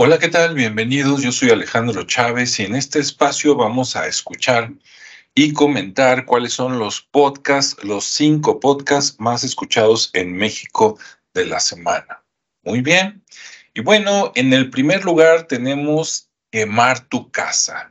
Hola, ¿qué tal? Bienvenidos. Yo soy Alejandro Chávez y en este espacio vamos a escuchar y comentar cuáles son los podcasts, los cinco podcasts más escuchados en México de la semana. Muy bien. Y bueno, en el primer lugar tenemos Quemar tu casa.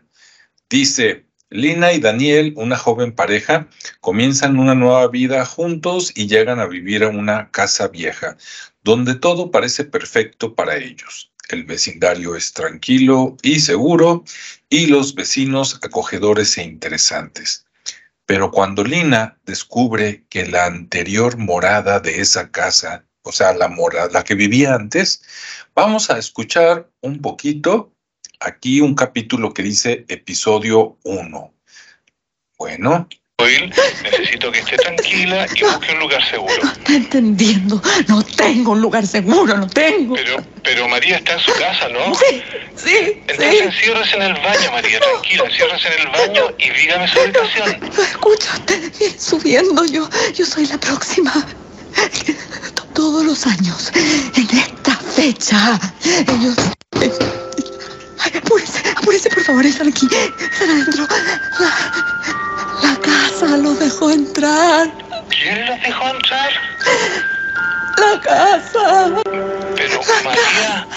Dice, Lina y Daniel, una joven pareja, comienzan una nueva vida juntos y llegan a vivir a una casa vieja, donde todo parece perfecto para ellos. El vecindario es tranquilo y seguro y los vecinos acogedores e interesantes. Pero cuando Lina descubre que la anterior morada de esa casa, o sea, la morada, la que vivía antes, vamos a escuchar un poquito aquí un capítulo que dice episodio 1. Bueno, necesito que esté tranquila y busque un lugar seguro. No está entendiendo. No tengo un lugar seguro, no tengo. Pero, pero María está en su casa, ¿no? Sí, sí. Entonces sí. enciérrese en el baño, María, tranquila, enciérrese en el baño y dígame su habitación. Lo escucho, subiendo. Yo, yo soy la próxima. Todos los años, en esta fecha, ellos. Ay, apúrese, apúrese, por favor, están aquí, están adentro. La, la casa los dejó entrar. ¿Quién los dejó entrar? La casa. Pero María,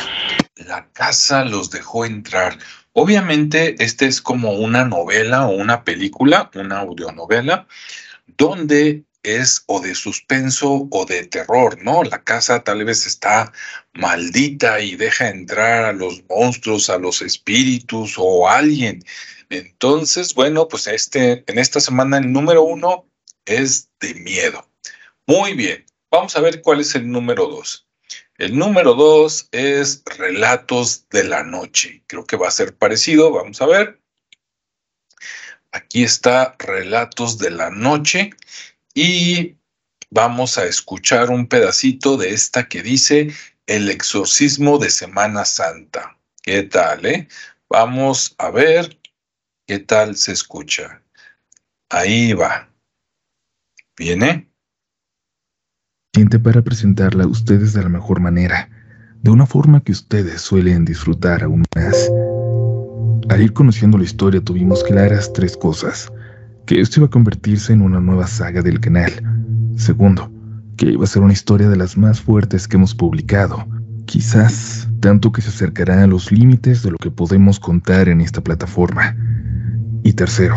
la casa los dejó entrar. Obviamente, este es como una novela o una película, una audionovela, donde es o de suspenso o de terror, ¿no? La casa tal vez está maldita y deja entrar a los monstruos, a los espíritus o a alguien. Entonces, bueno, pues este, en esta semana el número uno es de miedo. Muy bien, vamos a ver cuál es el número dos. El número dos es Relatos de la Noche. Creo que va a ser parecido, vamos a ver. Aquí está Relatos de la Noche y vamos a escuchar un pedacito de esta que dice El exorcismo de Semana Santa. ¿Qué tal, eh? Vamos a ver qué tal se escucha. Ahí va. ¿Viene? Siente para presentarla a ustedes de la mejor manera, de una forma que ustedes suelen disfrutar aún más. Al ir conociendo la historia tuvimos claras tres cosas. Que esto iba a convertirse en una nueva saga del canal. Segundo, que iba a ser una historia de las más fuertes que hemos publicado. Quizás tanto que se acercará a los límites de lo que podemos contar en esta plataforma. Y tercero,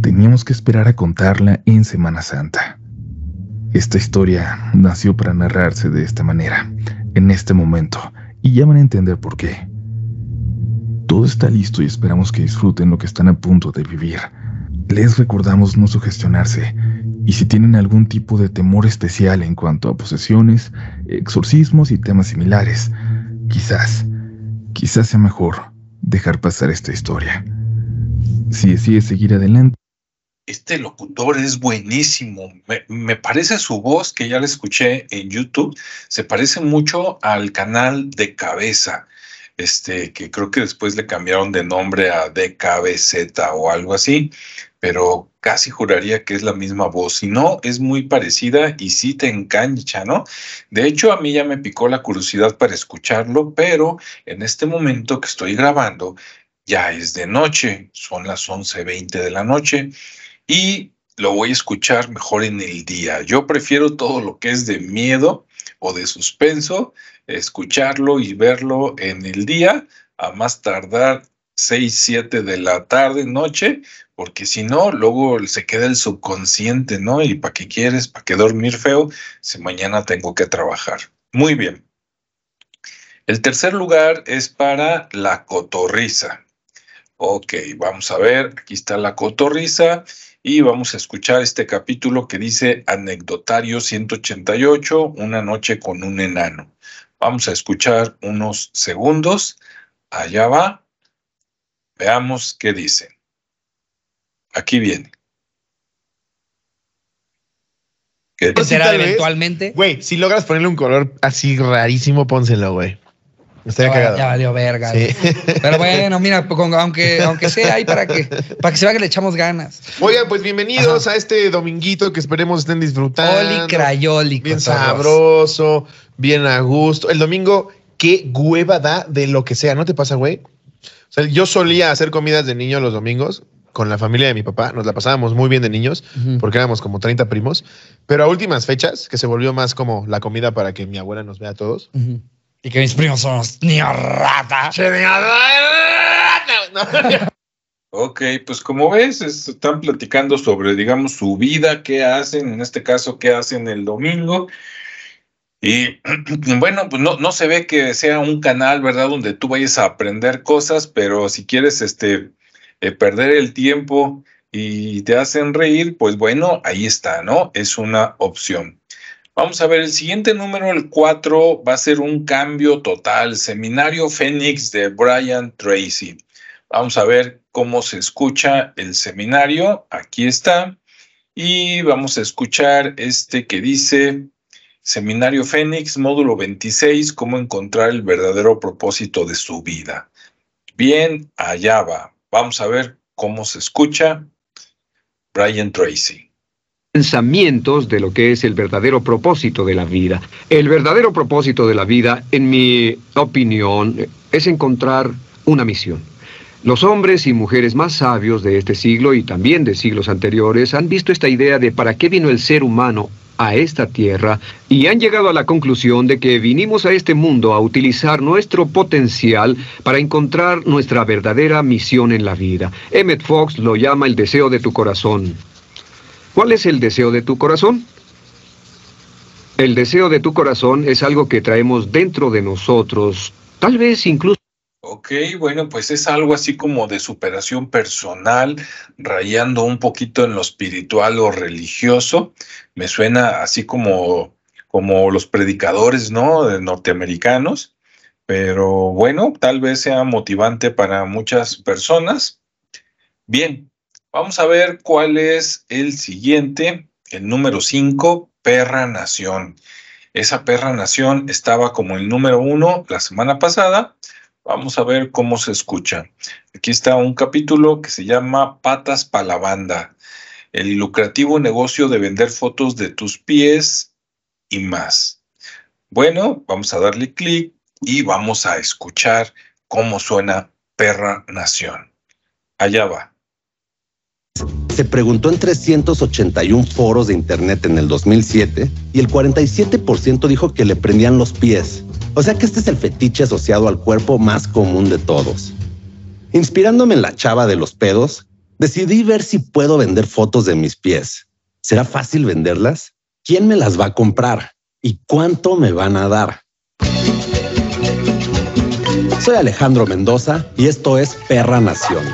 teníamos que esperar a contarla en Semana Santa. Esta historia nació para narrarse de esta manera, en este momento, y ya van a entender por qué. Todo está listo y esperamos que disfruten lo que están a punto de vivir. Les recordamos no sugestionarse, y si tienen algún tipo de temor especial en cuanto a posesiones, exorcismos y temas similares, quizás, quizás sea mejor dejar pasar esta historia. Si decides seguir adelante, Este locutor es buenísimo. Me, parece su voz, que ya la escuché en YouTube, se parece mucho al canal de Cabeza, este, que creo que después le cambiaron de nombre a DKBZ o algo así, pero casi juraría que es la misma voz. Si no, es muy parecida y sí te engancha, ¿no? De hecho, a mí ya me picó la curiosidad para escucharlo, pero en este momento que estoy grabando, ya es de noche, son las 11:20 de la noche y lo voy a escuchar mejor en el día. Yo prefiero todo lo que es de miedo o de suspenso, escucharlo y verlo en el día, a más tardar 6, 7 de la tarde, noche, porque si no, luego se queda el subconsciente, ¿no? Y para qué quieres, para qué dormir feo, si mañana tengo que trabajar. Muy bien. El tercer lugar es para la cotorriza. Ok, vamos a ver, aquí está la cotorriza y vamos a escuchar este capítulo que dice Anecdotario 188, una noche con un enano. Vamos a escuchar unos segundos. Allá va. Veamos qué dice. Aquí viene. ¿Qué Pues será eventualmente. Güey, si logras ponerle un color así rarísimo, pónselo, güey. Estaría Ya, cagado. ya valió verga. Sí. Pero bueno, mira, con- aunque, aunque sea ahí para que, para que se vea que le echamos ganas. Oigan, pues bienvenidos a este dominguito que esperemos estén disfrutando. Oli crayoli. Bien sabroso, bien a gusto. El domingo qué hueva da de lo que sea. ¿No te pasa, güey? O sea, yo solía hacer comidas de niño los domingos con la familia de mi papá. Nos la pasábamos muy bien de niños porque éramos como 30 primos. Pero a últimas fechas, que se volvió más como la comida para que mi abuela nos vea a todos. Y que mis primos son los niños rata. Ok, pues como ves, es- están platicando sobre, digamos, su vida, qué hacen, en este caso, qué hacen el domingo. Y bueno, pues no, no se ve que sea un canal, ¿verdad? Donde tú vayas a aprender cosas, pero si quieres este, eh, perder el tiempo y te hacen reír, pues bueno, ahí está, ¿no? Es una opción. Vamos a ver, el siguiente número, el 4, va a ser un cambio total. Seminario Fénix de Brian Tracy. Vamos a ver cómo se escucha el seminario. Aquí está. Y vamos a escuchar este que dice Seminario Fénix, módulo 26, cómo encontrar el verdadero propósito de su vida. Bien, allá va. Vamos a ver cómo se escucha Brian Tracy. pensamientos de lo que es el verdadero propósito de la vida. El verdadero propósito de la vida, en mi opinión, es encontrar una misión. Los hombres y mujeres más sabios de este siglo y también de siglos anteriores han visto esta idea de para qué vino el ser humano a esta tierra y han llegado a la conclusión de que vinimos a este mundo a utilizar nuestro potencial para encontrar nuestra verdadera misión en la vida. Emmett Fox lo llama el deseo de tu corazón. ¿Cuál es el deseo de tu corazón? El deseo de tu corazón es algo que traemos dentro de nosotros, tal vez incluso Ok, bueno, pues es algo así como de superación personal, rayando un poquito en lo espiritual o religioso. Me suena así como, como los predicadores, ¿no? De norteamericanos. Pero bueno, tal vez sea motivante para muchas personas. Bien, vamos a ver cuál es el siguiente, el número 5, Perra Nación. Esa Perra Nación estaba como el número uno la semana pasada. Vamos a ver cómo se escucha. Aquí está un capítulo que se llama Patas para la banda, el lucrativo negocio de vender fotos de tus pies y más. Bueno, vamos a darle clic y vamos a escuchar cómo suena Perra Nación. Allá va. Se preguntó en 381 foros de internet en el 2007 y el 47% dijo que le prendían los pies. O sea que este es el fetiche asociado al cuerpo más común de todos. Inspirándome en la chava de los pedos, decidí ver si puedo vender fotos de mis pies. ¿Será fácil venderlas? ¿Quién me las va a comprar? ¿Y cuánto me van a dar? Soy Alejandro Mendoza y esto es Perra Nación.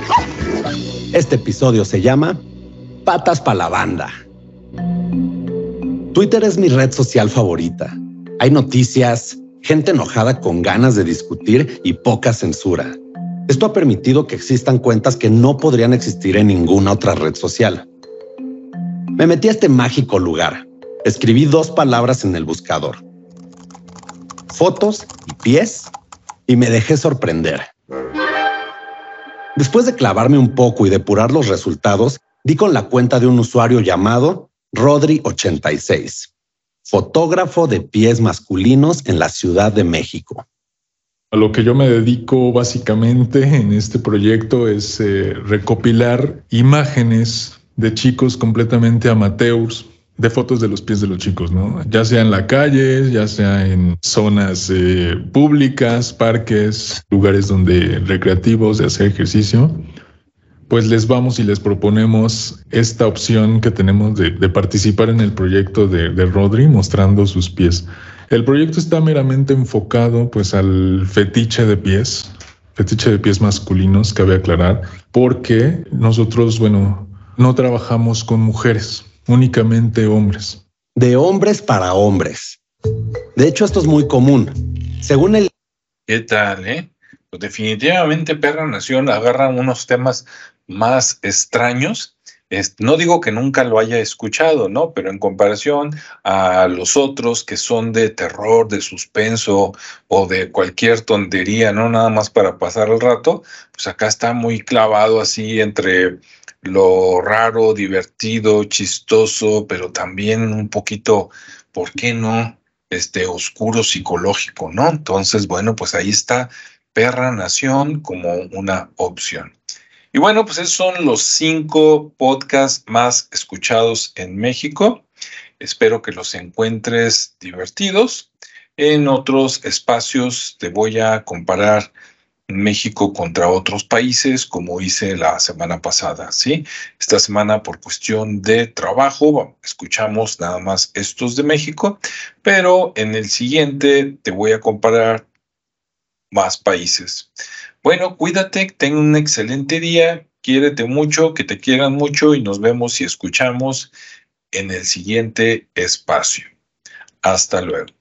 Este episodio se llama Patas para la banda. Twitter es mi red social favorita. Hay noticias, gente enojada con ganas de discutir y poca censura. Esto ha permitido que existan cuentas que no podrían existir en ninguna otra red social. Me metí a este mágico lugar. Escribí dos palabras en el buscador. Fotos y pies y me dejé sorprender. Después de clavarme un poco y depurar los resultados, di con la cuenta de un usuario llamado Rodri86, fotógrafo de pies masculinos en la Ciudad de México. A lo que yo me dedico básicamente en este proyecto es eh, recopilar imágenes de chicos completamente amateurs de fotos de los pies de los chicos, ¿no? Ya sea en la calle, ya sea en zonas eh, públicas, parques, lugares donde recreativos de hacer ejercicio, pues les vamos y les proponemos esta opción que tenemos de, de participar en el proyecto de, de Rodri mostrando sus pies. El proyecto está meramente enfocado pues al fetiche de pies, fetiche de pies masculinos, cabe aclarar, porque nosotros, bueno, no trabajamos con mujeres, únicamente hombres. De hombres para hombres. De hecho, esto es muy común. Según el ¿Qué tal, eh? Pues definitivamente Perra Nación agarra unos temas más extraños. No digo que nunca lo haya escuchado, ¿no? Pero en comparación a los otros que son de terror, de suspenso o de cualquier tontería, ¿no? Nada más para pasar el rato, pues acá está muy clavado así entre lo raro, divertido, chistoso, pero también un poquito, ¿por qué no? este oscuro psicológico, ¿no? Entonces, bueno, pues ahí está Perra Nación como una opción. Y bueno, pues esos son los cinco podcasts más escuchados en México. Espero que los encuentres divertidos. En otros espacios te voy a comparar México contra otros países, como hice la semana pasada, ¿sí? Esta semana, por cuestión de trabajo, escuchamos nada más estos de México, pero en el siguiente te voy a comparar más países. Bueno, cuídate, ten un excelente día, quiérete mucho, que te quieran mucho y nos vemos y escuchamos en el siguiente espacio. Hasta luego.